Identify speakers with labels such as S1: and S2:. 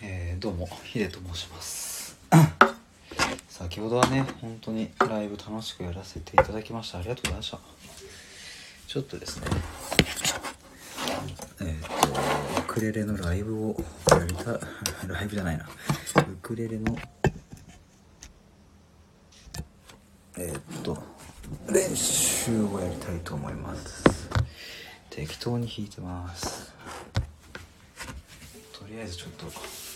S1: えーどうもヒデと申します。先ほどはね本当にライブ楽しくやらせていただきました。ありがとうございました。ちょっとですねえっ、とウクレレのライブをやりた ライブじゃないな。ウクレレのえっ、と練習をやりたいと思います。適当に弾いてます。とりあえずちょっと